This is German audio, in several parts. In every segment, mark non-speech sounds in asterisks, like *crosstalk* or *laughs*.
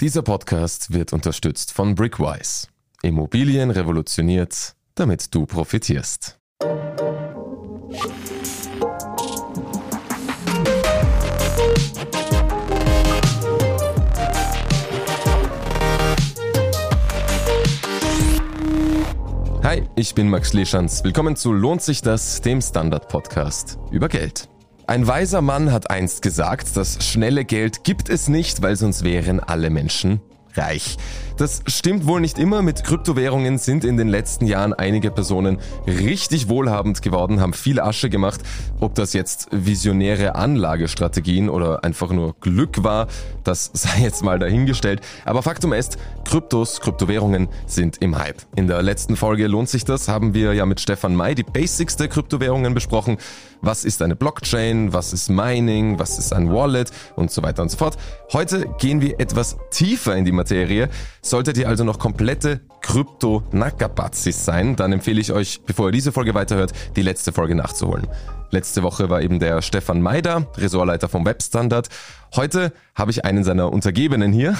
Dieser Podcast wird unterstützt von Brickwise. Immobilien revolutioniert, damit du profitierst. Hi, ich bin Max Leschanz. Willkommen zu Lohnt sich das, dem Standard-Podcast über Geld. Ein weiser Mann hat einst gesagt, das schnelle Geld gibt es nicht, weil sonst wären alle Menschen reich. Das stimmt wohl nicht immer. Mit Kryptowährungen sind in den letzten Jahren einige Personen richtig wohlhabend geworden, haben viel Asche gemacht. Ob das jetzt visionäre Anlagestrategien oder einfach nur Glück war, das *laughs* sei jetzt mal dahingestellt. Aber Faktum ist, Kryptos, Kryptowährungen sind im Hype. In der letzten Folge lohnt sich das, haben wir ja mit Stefan May die Basics der Kryptowährungen besprochen. Was ist eine Blockchain? Was ist Mining? Was ist ein Wallet? Und so weiter und so fort. Heute gehen wir etwas tiefer in die Materie. Solltet ihr also noch komplette Krypto-Nakabazis sein, dann empfehle ich euch, bevor ihr diese Folge weiterhört, die letzte Folge nachzuholen. Letzte Woche war eben der Stefan Meider, Ressortleiter vom Webstandard. Heute habe ich einen seiner Untergebenen hier.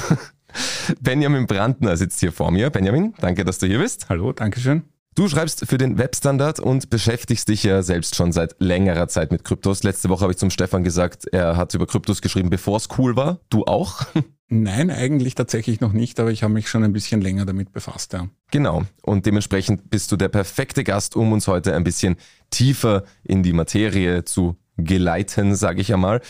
*laughs* Benjamin Brandner sitzt hier vor mir. Benjamin, danke, dass du hier bist. Hallo, danke schön. Du schreibst für den Webstandard und beschäftigst dich ja selbst schon seit längerer Zeit mit Kryptos. Letzte Woche habe ich zum Stefan gesagt, er hat über Kryptos geschrieben, bevor es cool war. Du auch? *laughs* Nein, eigentlich tatsächlich noch nicht, aber ich habe mich schon ein bisschen länger damit befasst, ja. Genau. Und dementsprechend bist du der perfekte Gast, um uns heute ein bisschen tiefer in die Materie zu geleiten, sage ich einmal.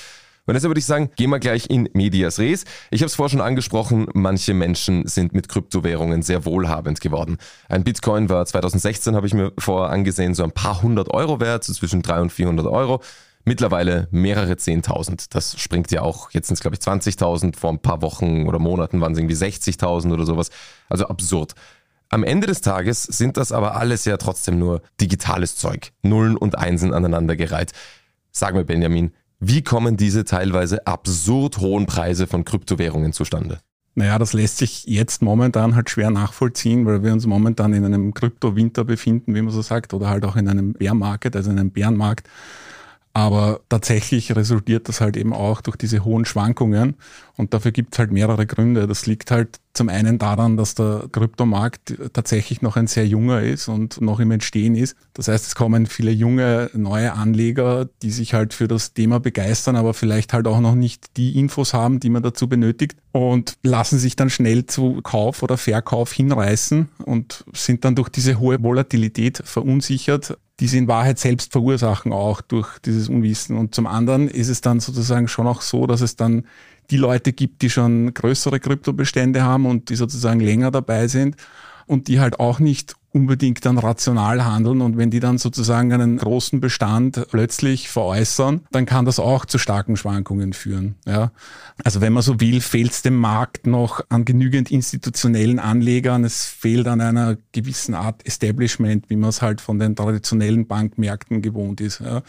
Und deshalb würde ich sagen, gehen wir gleich in Medias Res. Ich habe es vorher schon angesprochen, manche Menschen sind mit Kryptowährungen sehr wohlhabend geworden. Ein Bitcoin war 2016, habe ich mir vorher angesehen, so ein paar hundert Euro wert, so zwischen 300 und 400 Euro. Mittlerweile mehrere 10.000. Das springt ja auch, jetzt sind es glaube ich 20.000, vor ein paar Wochen oder Monaten waren es irgendwie 60.000 oder sowas. Also absurd. Am Ende des Tages sind das aber alles ja trotzdem nur digitales Zeug. Nullen und Einsen aneinandergereiht. Sag mir, Benjamin, wie kommen diese teilweise absurd hohen Preise von Kryptowährungen zustande? Naja, das lässt sich jetzt momentan halt schwer nachvollziehen, weil wir uns momentan in einem Kryptowinter befinden, wie man so sagt, oder halt auch in einem Bärmarkt, also in einem Bärenmarkt. Aber tatsächlich resultiert das halt eben auch durch diese hohen Schwankungen. Und dafür gibt es halt mehrere Gründe. Das liegt halt zum einen daran, dass der Kryptomarkt tatsächlich noch ein sehr junger ist und noch im Entstehen ist. Das heißt, es kommen viele junge, neue Anleger, die sich halt für das Thema begeistern, aber vielleicht halt auch noch nicht die Infos haben, die man dazu benötigt und lassen sich dann schnell zu Kauf oder Verkauf hinreißen und sind dann durch diese hohe Volatilität verunsichert die sie in Wahrheit selbst verursachen, auch durch dieses Unwissen. Und zum anderen ist es dann sozusagen schon auch so, dass es dann die Leute gibt, die schon größere Kryptobestände haben und die sozusagen länger dabei sind und die halt auch nicht unbedingt dann rational handeln und wenn die dann sozusagen einen großen Bestand plötzlich veräußern, dann kann das auch zu starken Schwankungen führen. Ja. Also wenn man so will, fehlt es dem Markt noch an genügend institutionellen Anlegern, es fehlt an einer gewissen Art Establishment, wie man es halt von den traditionellen Bankmärkten gewohnt ist. Ja.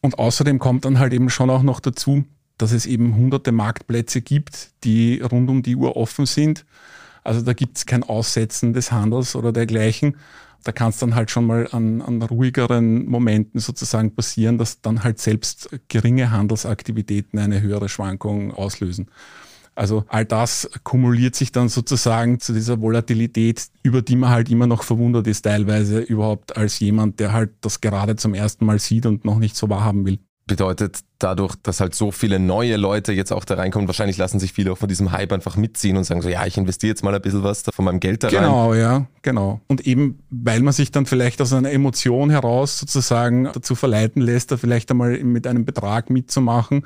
Und außerdem kommt dann halt eben schon auch noch dazu, dass es eben hunderte Marktplätze gibt, die rund um die Uhr offen sind. Also da gibt es kein Aussetzen des Handels oder dergleichen. Da kann es dann halt schon mal an, an ruhigeren Momenten sozusagen passieren, dass dann halt selbst geringe Handelsaktivitäten eine höhere Schwankung auslösen. Also all das kumuliert sich dann sozusagen zu dieser Volatilität, über die man halt immer noch verwundert ist, teilweise überhaupt als jemand, der halt das gerade zum ersten Mal sieht und noch nicht so wahrhaben will bedeutet dadurch, dass halt so viele neue Leute jetzt auch da reinkommen, wahrscheinlich lassen sich viele auch von diesem Hype einfach mitziehen und sagen so, ja, ich investiere jetzt mal ein bisschen was von meinem Geld da rein. Genau, ja, genau. Und eben, weil man sich dann vielleicht aus einer Emotion heraus sozusagen dazu verleiten lässt, da vielleicht einmal mit einem Betrag mitzumachen,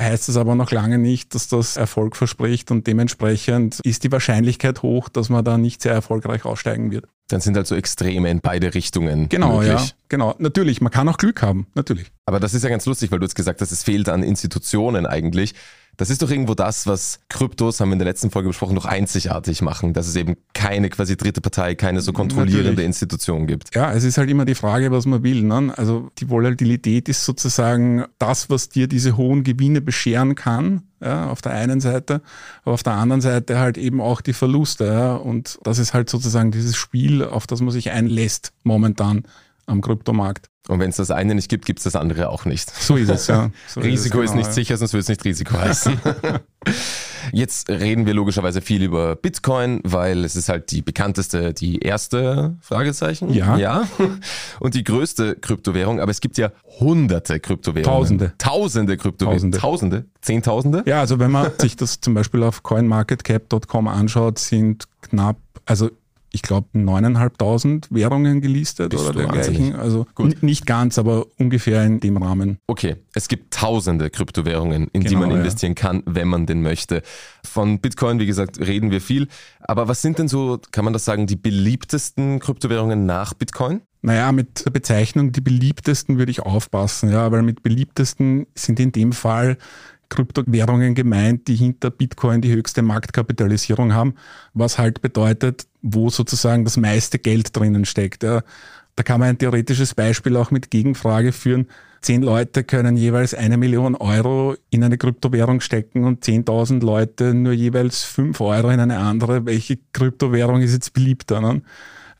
heißt es aber noch lange nicht, dass das Erfolg verspricht und dementsprechend ist die Wahrscheinlichkeit hoch, dass man da nicht sehr erfolgreich aussteigen wird. Dann sind also Extreme in beide Richtungen. Genau, möglich. ja. Genau. Natürlich, man kann auch Glück haben, natürlich. Aber das ist ja ganz lustig, weil du jetzt gesagt hast, es fehlt an Institutionen eigentlich. Das ist doch irgendwo das, was Kryptos, haben wir in der letzten Folge besprochen, noch einzigartig machen, dass es eben keine quasi dritte Partei, keine so kontrollierende Natürlich. Institution gibt. Ja, es ist halt immer die Frage, was man will. Ne? Also die Volatilität ist sozusagen das, was dir diese hohen Gewinne bescheren kann, ja, auf der einen Seite, aber auf der anderen Seite halt eben auch die Verluste. Ja? Und das ist halt sozusagen dieses Spiel, auf das man sich einlässt momentan am Kryptomarkt. Und wenn es das eine nicht gibt, gibt es das andere auch nicht. So ist es, ja. *laughs* So Risiko ist, es, genau, ist, nicht ja. sicher, sonst würde es nicht Risiko *laughs* heißen. Jetzt reden wir logischerweise viel über Bitcoin, weil es ist halt die bekannteste, die erste Fragezeichen. Ja. Ja. *laughs* Und die größte Kryptowährung, aber es gibt ja hunderte Kryptowährungen. Tausende. Tausende Kryptowährungen. Tausende. Tausende. Zehntausende? Ja, also wenn man sich das zum Beispiel auf coinmarketcap.com anschaut, sind knapp, also ich glaube, 9.500 Währungen gelistet Bist oder dergleichen. Also Gut. nicht ganz, aber ungefähr in dem Rahmen. Okay, es gibt tausende Kryptowährungen, in die Genau, man ja. investieren kann, wenn man denn möchte. Von Bitcoin, wie gesagt, reden wir viel. Aber was sind denn so, kann man das sagen, die beliebtesten Kryptowährungen nach Bitcoin? Naja, mit der Bezeichnung die beliebtesten würde ich aufpassen, ja, weil mit beliebtesten sind in dem Fall Kryptowährungen gemeint, die hinter Bitcoin die höchste Marktkapitalisierung haben, was halt bedeutet, wo sozusagen das meiste Geld drinnen steckt. Ja. Da kann man ein theoretisches Beispiel auch mit Gegenfrage führen. Zehn Leute können jeweils eine Million Euro in eine Kryptowährung stecken und 10.000 Leute nur jeweils fünf Euro in eine andere. Welche Kryptowährung ist jetzt beliebter? Ne?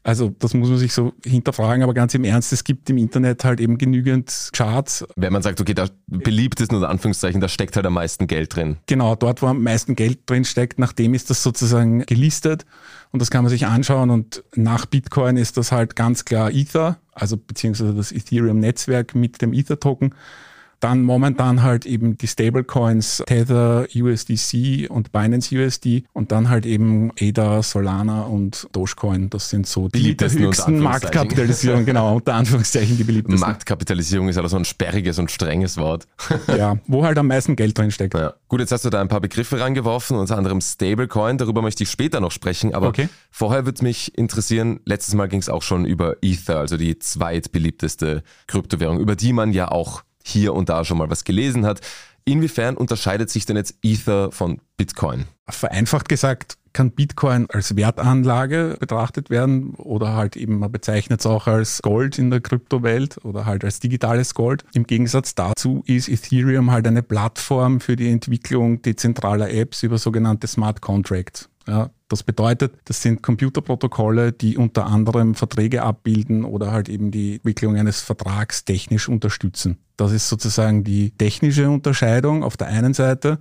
Also das muss man sich so hinterfragen, aber ganz im Ernst, es gibt im Internet halt eben genügend Charts. Wenn man sagt, okay, da beliebt ist, unter Anführungszeichen, da steckt halt am meisten Geld drin. Genau, dort, wo am meisten Geld drin steckt, nach dem ist das sozusagen gelistet und das kann man sich anschauen und nach Bitcoin ist das halt ganz klar Ether, also beziehungsweise das Ethereum-Netzwerk mit dem Ether-Token. Dann momentan halt eben die Stablecoins Tether, USDC und Binance USD und dann halt eben ADA, Solana und Dogecoin. Das sind so die Beliebtesten höchsten. Marktkapitalisierung, genau, unter Anführungszeichen die beliebtesten. Marktkapitalisierung ist aber so ein sperriges und strenges Wort. *laughs* Ja, wo halt am meisten Geld drin steckt. Ja. Gut, jetzt hast du da ein paar Begriffe reingeworfen, unter anderem Stablecoin, darüber möchte ich später noch sprechen, aber Okay. vorher würde mich interessieren, letztes Mal ging es auch schon über Ether, also die zweitbeliebteste Kryptowährung, über die man ja auch hier und da schon mal was gelesen hat. Inwiefern unterscheidet sich denn jetzt Ether von Bitcoin? Vereinfacht gesagt kann Bitcoin als Wertanlage betrachtet werden oder halt eben, man bezeichnet es auch als Gold in der Kryptowelt oder halt als digitales Gold. Im Gegensatz dazu ist Ethereum halt eine Plattform für die Entwicklung dezentraler Apps über sogenannte Smart Contracts. Ja, das bedeutet, das sind Computerprotokolle, die unter anderem Verträge abbilden oder halt eben die Entwicklung eines Vertrags technisch unterstützen. Das ist sozusagen die technische Unterscheidung auf der einen Seite.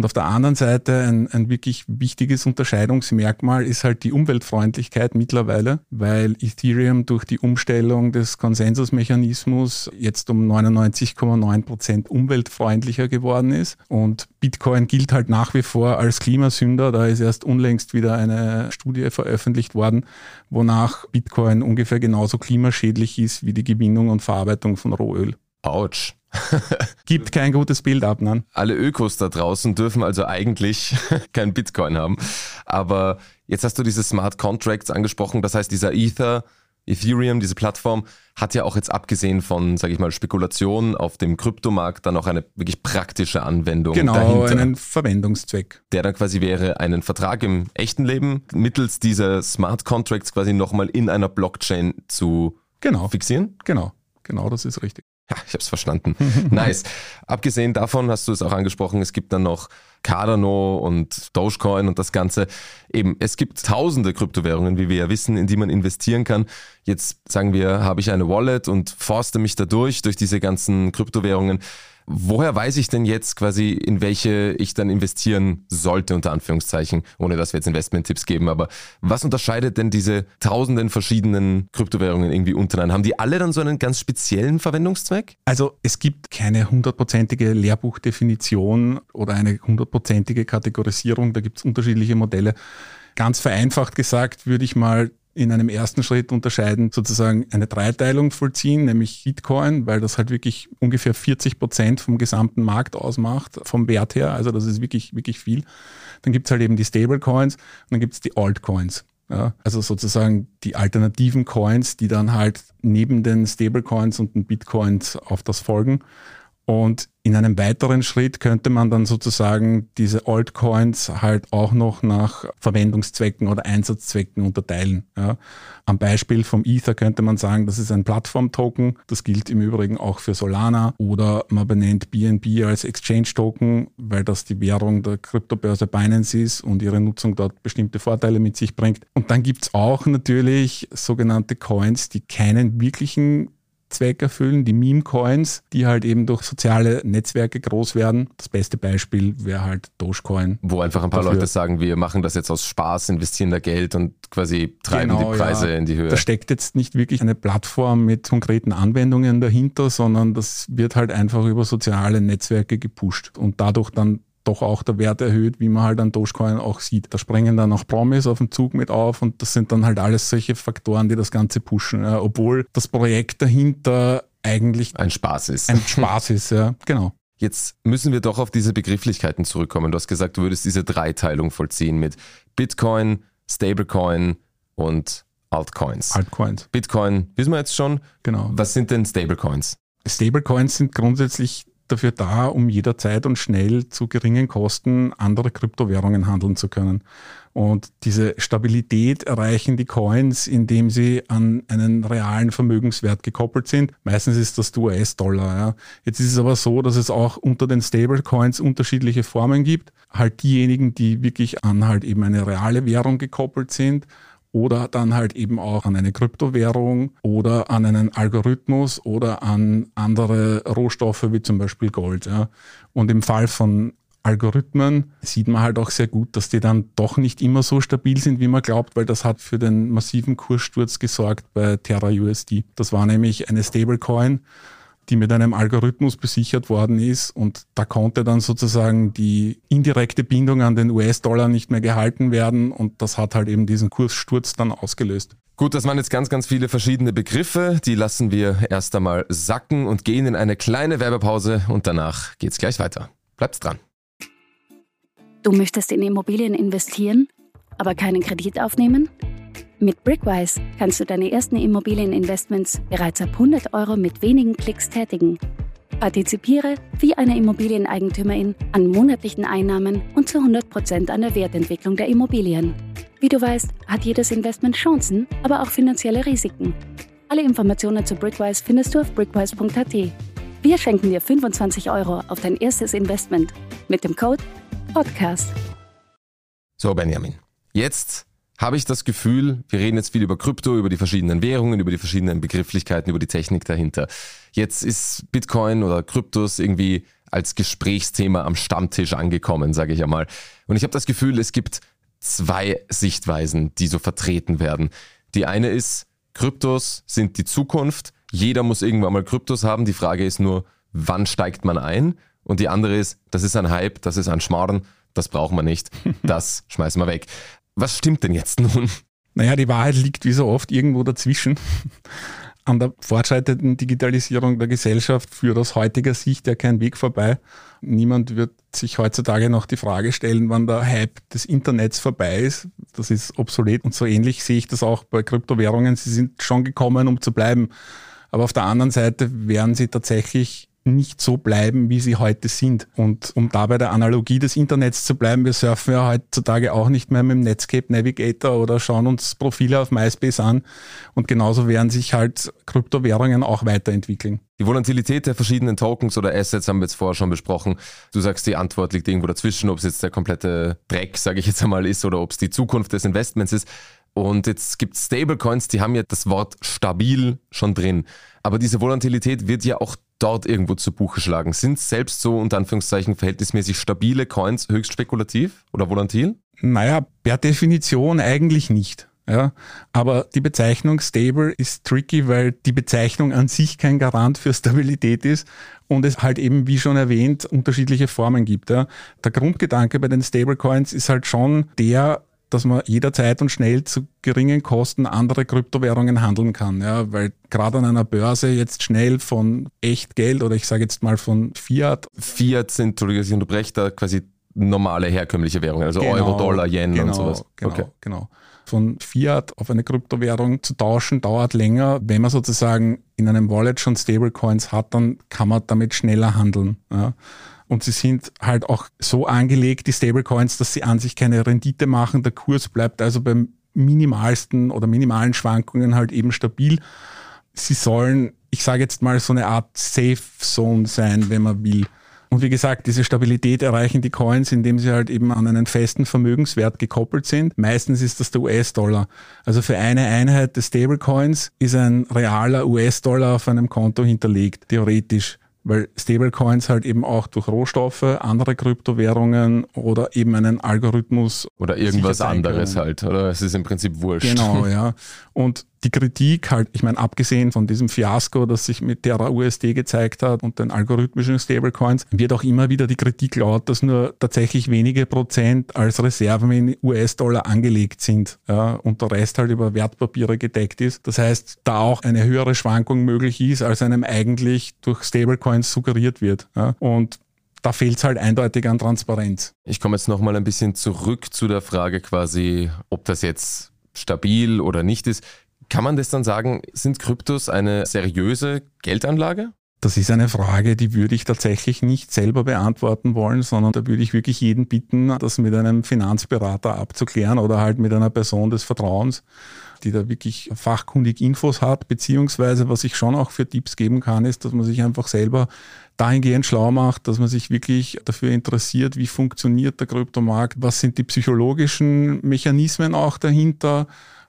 Und auf der anderen Seite ein, ein wirklich wichtiges Unterscheidungsmerkmal ist halt die Umweltfreundlichkeit mittlerweile, weil Ethereum durch die Umstellung des Konsensusmechanismus jetzt um 99,9 Prozent umweltfreundlicher geworden ist. Und Bitcoin gilt halt nach wie vor als Klimasünder. Da ist erst unlängst wieder eine Studie veröffentlicht worden, wonach Bitcoin ungefähr genauso klimaschädlich ist wie die Gewinnung und Verarbeitung von Rohöl. Autsch. *laughs* Gibt kein gutes Bild ab, nein. Alle Ökos da draußen dürfen also eigentlich *laughs* kein Bitcoin haben. Aber jetzt hast du diese Smart Contracts angesprochen. Das heißt, dieser Ether, Ethereum, diese Plattform, hat ja auch jetzt abgesehen von, sage ich mal, Spekulationen auf dem Kryptomarkt dann auch eine wirklich praktische Anwendung Genau, dahinter. einen Verwendungszweck. der dann quasi wäre, einen Vertrag im echten Leben mittels dieser Smart Contracts quasi nochmal in einer Blockchain zu Genau, fixieren. genau, genau, das ist richtig. Ja, ich habe es verstanden. *laughs* nice. Abgesehen davon hast du es auch angesprochen, es gibt dann noch Cardano und Dogecoin und das Ganze. Eben, es gibt tausende Kryptowährungen, wie wir ja wissen, in die man investieren kann. Jetzt sagen wir, habe ich eine Wallet und forste mich da durch, durch diese ganzen Kryptowährungen. Woher weiß ich denn jetzt quasi, in welche ich dann investieren sollte, unter Anführungszeichen, ohne dass wir jetzt Investment-Tipps geben, aber was unterscheidet denn diese tausenden verschiedenen Kryptowährungen irgendwie untereinander? Haben die alle dann so einen ganz speziellen Verwendungszweck? Also es gibt keine hundertprozentige Lehrbuchdefinition oder eine hundertprozentige Kategorisierung, da gibt es unterschiedliche Modelle. Ganz vereinfacht gesagt würde ich mal in einem ersten Schritt unterscheiden, sozusagen eine Dreiteilung vollziehen, nämlich Bitcoin, weil das halt wirklich ungefähr 40 Prozent vom gesamten Markt ausmacht, vom Wert her. Also das ist wirklich, wirklich viel. Dann gibt's halt eben die Stablecoins und dann gibt's die Altcoins. Ja, also sozusagen die alternativen Coins, die dann halt neben den Stablecoins und den Bitcoins auf das folgen. Und in einem weiteren Schritt könnte man dann sozusagen diese Altcoins halt auch noch nach Verwendungszwecken oder Einsatzzwecken unterteilen. Ja. Am Beispiel vom Ether könnte man sagen, das ist ein Plattform-Token. Das gilt im Übrigen auch für Solana. Oder man benennt BNB als Exchange-Token, weil das die Währung der Kryptobörse Binance ist und ihre Nutzung dort bestimmte Vorteile mit sich bringt. Und dann gibt's auch natürlich sogenannte Coins, die keinen wirklichen Zweck erfüllen, die Meme-Coins, die halt eben durch soziale Netzwerke groß werden. Das beste Beispiel wäre halt Dogecoin. Wo einfach ein paar dafür. Leute sagen, wir machen das jetzt aus Spaß, investieren da Geld und quasi treiben genau, die Preise ja. in die Höhe. Da steckt jetzt nicht wirklich eine Plattform mit konkreten Anwendungen dahinter, sondern das wird halt einfach über soziale Netzwerke gepusht und dadurch dann doch auch der Wert erhöht, wie man halt an Dogecoin auch sieht. Da springen dann auch Promis auf dem Zug mit auf und das sind dann halt alles solche Faktoren, die das Ganze pushen. Ja, obwohl das Projekt dahinter eigentlich ein Spaß ist. Ein Spaß ist, ja, genau. Jetzt müssen wir doch auf diese Begrifflichkeiten zurückkommen. Du hast gesagt, du würdest diese Dreiteilung vollziehen mit Bitcoin, Stablecoin und Altcoins. Altcoins. Bitcoin wissen wir jetzt schon. Genau. Was sind denn Stablecoins? Stablecoins sind grundsätzlich dafür da, um jederzeit und schnell zu geringen Kosten andere Kryptowährungen handeln zu können. Und diese Stabilität erreichen die Coins, indem sie an einen realen Vermögenswert gekoppelt sind. Meistens ist das der US-Dollar. Ja. Jetzt ist es aber so, dass es auch unter den Stablecoins unterschiedliche Formen gibt. Halt diejenigen, die wirklich an halt eben eine reale Währung gekoppelt sind oder dann halt eben auch an eine Kryptowährung oder an einen Algorithmus oder an andere Rohstoffe wie zum Beispiel Gold. Ja. Und im Fall von Algorithmen sieht man halt auch sehr gut, dass die dann doch nicht immer so stabil sind, wie man glaubt, weil das hat für den massiven Kurssturz gesorgt bei Terra USD. Das war nämlich eine Stablecoin die mit einem Algorithmus besichert worden ist und da konnte dann sozusagen die indirekte Bindung an den US-Dollar nicht mehr gehalten werden und das hat halt eben diesen Kurssturz dann ausgelöst. Gut, das waren jetzt ganz, ganz viele verschiedene Begriffe. Die lassen wir erst einmal sacken und gehen in eine kleine Werbepause und danach geht's gleich weiter. Bleibt dran. Du möchtest in Immobilien investieren, aber keinen Kredit aufnehmen? Mit Brickwise kannst du deine ersten Immobilieninvestments bereits ab 100 Euro mit wenigen Klicks tätigen. Partizipiere wie eine Immobilieneigentümerin an monatlichen Einnahmen und zu 100% an der Wertentwicklung der Immobilien. Wie du weißt, hat jedes Investment Chancen, aber auch finanzielle Risiken. Alle Informationen zu Brickwise findest du auf brickwise.at. Wir schenken dir 25 Euro auf dein erstes Investment mit dem Code PODCAST. So, Benjamin. Jetzt habe ich das Gefühl, wir reden jetzt viel über Krypto, über die verschiedenen Währungen, über die verschiedenen Begrifflichkeiten, über die Technik dahinter. Jetzt ist Bitcoin oder Kryptos irgendwie als Gesprächsthema am Stammtisch angekommen, sage ich einmal. Und ich habe das Gefühl, es gibt zwei Sichtweisen, die so vertreten werden. Die eine ist, Kryptos sind die Zukunft. Jeder muss irgendwann mal Kryptos haben. Die Frage ist nur, wann steigt man ein? Und die andere ist, das ist ein Hype, das ist ein Schmarrn, das braucht man nicht, *laughs* das schmeißen wir weg. Was stimmt denn jetzt nun? Naja, die Wahrheit liegt wie so oft irgendwo dazwischen. *laughs* An der fortschreitenden Digitalisierung der Gesellschaft führt aus heutiger Sicht ja kein Weg vorbei. Niemand wird sich heutzutage noch die Frage stellen, wann der Hype des Internets vorbei ist. Das ist obsolet und so ähnlich sehe ich das auch bei Kryptowährungen. Sie sind schon gekommen, um zu bleiben. Aber auf der anderen Seite werden sie tatsächlich nicht so bleiben, wie sie heute sind. Und um da bei der Analogie des Internets zu bleiben, wir surfen ja heutzutage auch nicht mehr mit dem Netscape Navigator oder schauen uns Profile auf MySpace an. Und genauso werden sich halt Kryptowährungen auch weiterentwickeln. Die Volatilität der verschiedenen Tokens oder Assets haben wir jetzt vorher schon besprochen. Du sagst, die Antwort liegt irgendwo dazwischen, ob es jetzt der komplette Dreck, sage ich jetzt einmal, ist oder ob es die Zukunft des Investments ist. Und jetzt gibt es Stablecoins, die haben ja das Wort stabil schon drin. Aber diese Volatilität wird ja auch dort irgendwo zu Buche schlagen. Sind selbst so unter Anführungszeichen verhältnismäßig stabile Coins höchst spekulativ oder volatil? Naja, per Definition eigentlich nicht. Ja, aber die Bezeichnung stable ist tricky, weil die Bezeichnung an sich kein Garant für Stabilität ist und es halt eben, wie schon erwähnt, unterschiedliche Formen gibt. Ja. Der Grundgedanke bei den Stablecoins ist halt schon der, dass man jederzeit und schnell zu geringen Kosten andere Kryptowährungen handeln kann. Ja, weil gerade an einer Börse jetzt schnell von echt Geld oder ich sage jetzt mal von Fiat. Fiat sind, Entschuldigung, ich unterbreche da quasi normale herkömmliche Währungen, also genau, Euro, Dollar, Yen genau, und sowas. Genau, okay. genau. Von Fiat auf eine Kryptowährung zu tauschen dauert länger. Wenn man sozusagen in einem Wallet schon Stablecoins hat, dann kann man damit schneller handeln. Ja. Und sie sind halt auch so angelegt, die Stablecoins, dass sie an sich keine Rendite machen. Der Kurs bleibt also beim minimalsten oder minimalen Schwankungen halt eben stabil. Sie sollen, ich sage jetzt mal, so eine Art Safe Zone sein, wenn man will. Und wie gesagt, diese Stabilität erreichen die Coins, indem sie halt eben an einen festen Vermögenswert gekoppelt sind. Meistens ist das der US-Dollar. Also für eine Einheit des Stablecoins ist ein realer US-Dollar auf einem Konto hinterlegt, theoretisch weil Stablecoins halt eben auch durch Rohstoffe, andere Kryptowährungen oder eben einen Algorithmus oder irgendwas anderes halt, oder es ist im Prinzip wurscht. Genau, ja. *laughs* Und die Kritik halt, ich meine, abgesehen von diesem Fiasko, das sich mit Terra USD gezeigt hat und den algorithmischen Stablecoins, wird auch immer wieder die Kritik laut, dass nur tatsächlich wenige Prozent als Reserven in US-Dollar angelegt sind ja, und der Rest halt über Wertpapiere gedeckt ist. Das heißt, da auch eine höhere Schwankung möglich ist, als einem eigentlich durch Stablecoins suggeriert wird. Ja. Und da fehlt es halt eindeutig an Transparenz. Ich komme jetzt nochmal ein bisschen zurück zu der Frage quasi, ob das jetzt stabil oder nicht ist. Kann man das dann sagen, sind Kryptos eine seriöse Geldanlage? Das ist eine Frage, die würde ich tatsächlich nicht selber beantworten wollen, sondern da würde ich wirklich jeden bitten, das mit einem Finanzberater abzuklären oder halt mit einer Person des Vertrauens, die da wirklich fachkundig Infos hat, beziehungsweise was ich schon auch für Tipps geben kann, ist, dass man sich einfach selber dahingehend schlau macht, dass man sich wirklich dafür interessiert, wie funktioniert der Kryptomarkt, was sind die psychologischen Mechanismen auch dahinter,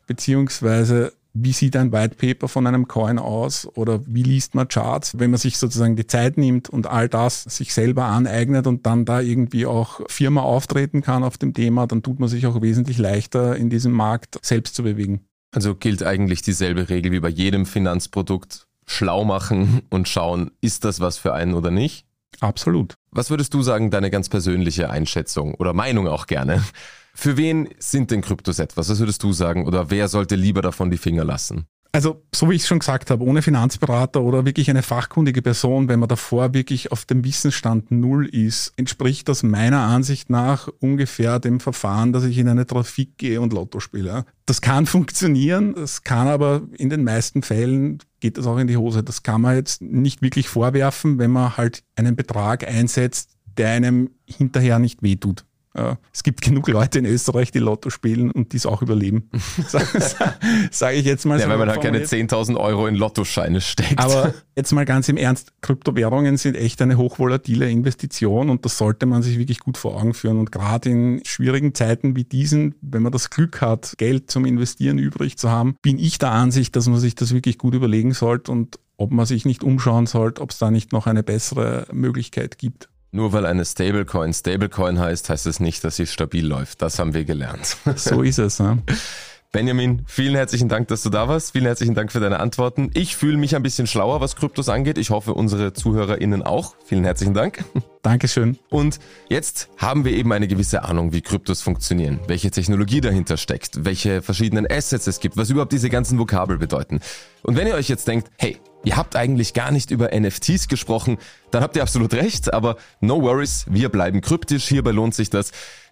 beziehungsweise wie sieht ein White Paper von einem Coin aus oder wie liest man Charts, wenn man sich sozusagen die Zeit nimmt und all das sich selber aneignet und dann da irgendwie auch Firma auftreten kann auf dem Thema, dann tut man sich auch wesentlich leichter in diesem Markt selbst zu bewegen. Also gilt eigentlich dieselbe Regel wie bei jedem Finanzprodukt. Schlau machen und schauen, ist das was für einen oder nicht? Absolut. Was würdest du sagen, deine ganz persönliche Einschätzung oder Meinung auch gerne? Für wen sind denn Kryptos etwas? Was würdest du sagen? Oder wer sollte lieber davon die Finger lassen? Also, so wie ich schon gesagt habe, ohne Finanzberater oder wirklich eine fachkundige Person, wenn man davor wirklich auf dem Wissensstand Null ist, entspricht das meiner Ansicht nach ungefähr dem Verfahren, dass ich in eine Trafik gehe und Lotto spiele. Das kann *laughs* funktionieren, das kann aber in den meisten Fällen geht das auch in die Hose. Das kann man jetzt nicht wirklich vorwerfen, wenn man halt einen Betrag einsetzt, der einem hinterher nicht wehtut. Ja, es gibt genug Leute in Österreich, die Lotto spielen und dies auch überleben. *laughs* Sage ich jetzt mal ja, so. weil man halt keine 10.000 Euro in Lottoscheine steckt. Aber *laughs* jetzt mal ganz im Ernst, Kryptowährungen sind echt eine hochvolatile Investition und das sollte man sich wirklich gut vor Augen führen. Und gerade in schwierigen Zeiten wie diesen, wenn man das Glück hat, Geld zum Investieren übrig zu haben, bin ich der Ansicht, dass man sich das wirklich gut überlegen sollte und ob man sich nicht umschauen sollte, ob es da nicht noch eine bessere Möglichkeit gibt. Nur weil eine Stablecoin Stablecoin heißt, heißt es nicht, dass sie stabil läuft. Das haben wir gelernt. So ist es. Ne? *laughs* Benjamin, vielen herzlichen Dank, dass du da warst. Vielen herzlichen Dank für deine Antworten. Ich fühle mich ein bisschen schlauer, was Kryptos angeht. Ich hoffe, unsere ZuhörerInnen auch. Vielen herzlichen Dank. *laughs* Dankeschön. Und jetzt haben wir eben eine gewisse Ahnung, wie Kryptos funktionieren, welche Technologie dahinter steckt, welche verschiedenen Assets es gibt, was überhaupt diese ganzen Vokabel bedeuten. Und wenn ihr euch jetzt denkt, hey, ihr habt eigentlich gar nicht über NFTs gesprochen, dann habt ihr absolut recht, aber no worries, wir bleiben kryptisch, hierbei lohnt sich das.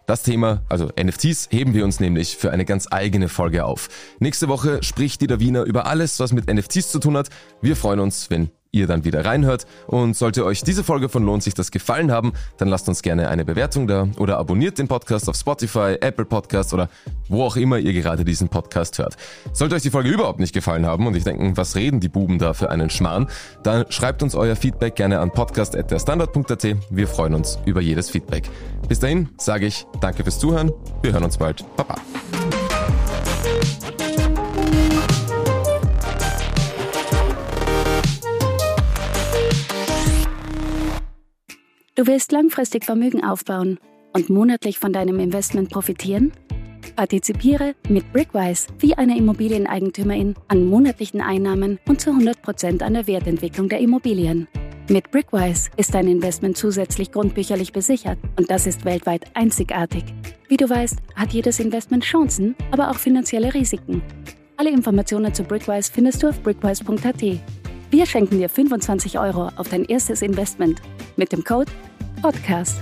Das Thema, also NFTs, heben wir uns nämlich für eine ganz eigene Folge auf. Nächste Woche spricht Dieter Wiener über alles, was mit NFTs zu tun hat. Wir freuen uns, wenn ihr dann wieder reinhört. Und sollte euch diese Folge von Lohnt sich das gefallen haben, dann lasst uns gerne eine Bewertung da oder abonniert den Podcast auf Spotify, Apple Podcast oder wo auch immer ihr gerade diesen Podcast hört. Sollte euch die Folge überhaupt nicht gefallen haben und ich denken, was reden die Buben da für einen Schmarrn, dann schreibt uns euer Feedback gerne an podcast.derstandard.at. Wir freuen uns über jedes Feedback. Bis dahin sage ich danke fürs Zuhören. Wir hören uns bald. Baba. Du willst langfristig Vermögen aufbauen und monatlich von deinem Investment profitieren? Partizipiere mit Brickwise wie eine Immobilieneigentümerin an monatlichen Einnahmen und zu 100% an der Wertentwicklung der Immobilien. Mit Brickwise ist dein Investment zusätzlich grundbücherlich besichert und das ist weltweit einzigartig. Wie du weißt, hat jedes Investment Chancen, aber auch finanzielle Risiken. Alle Informationen zu Brickwise findest du auf brickwise.at. Wir schenken dir 25 Euro auf dein erstes Investment mit dem Code Podcast.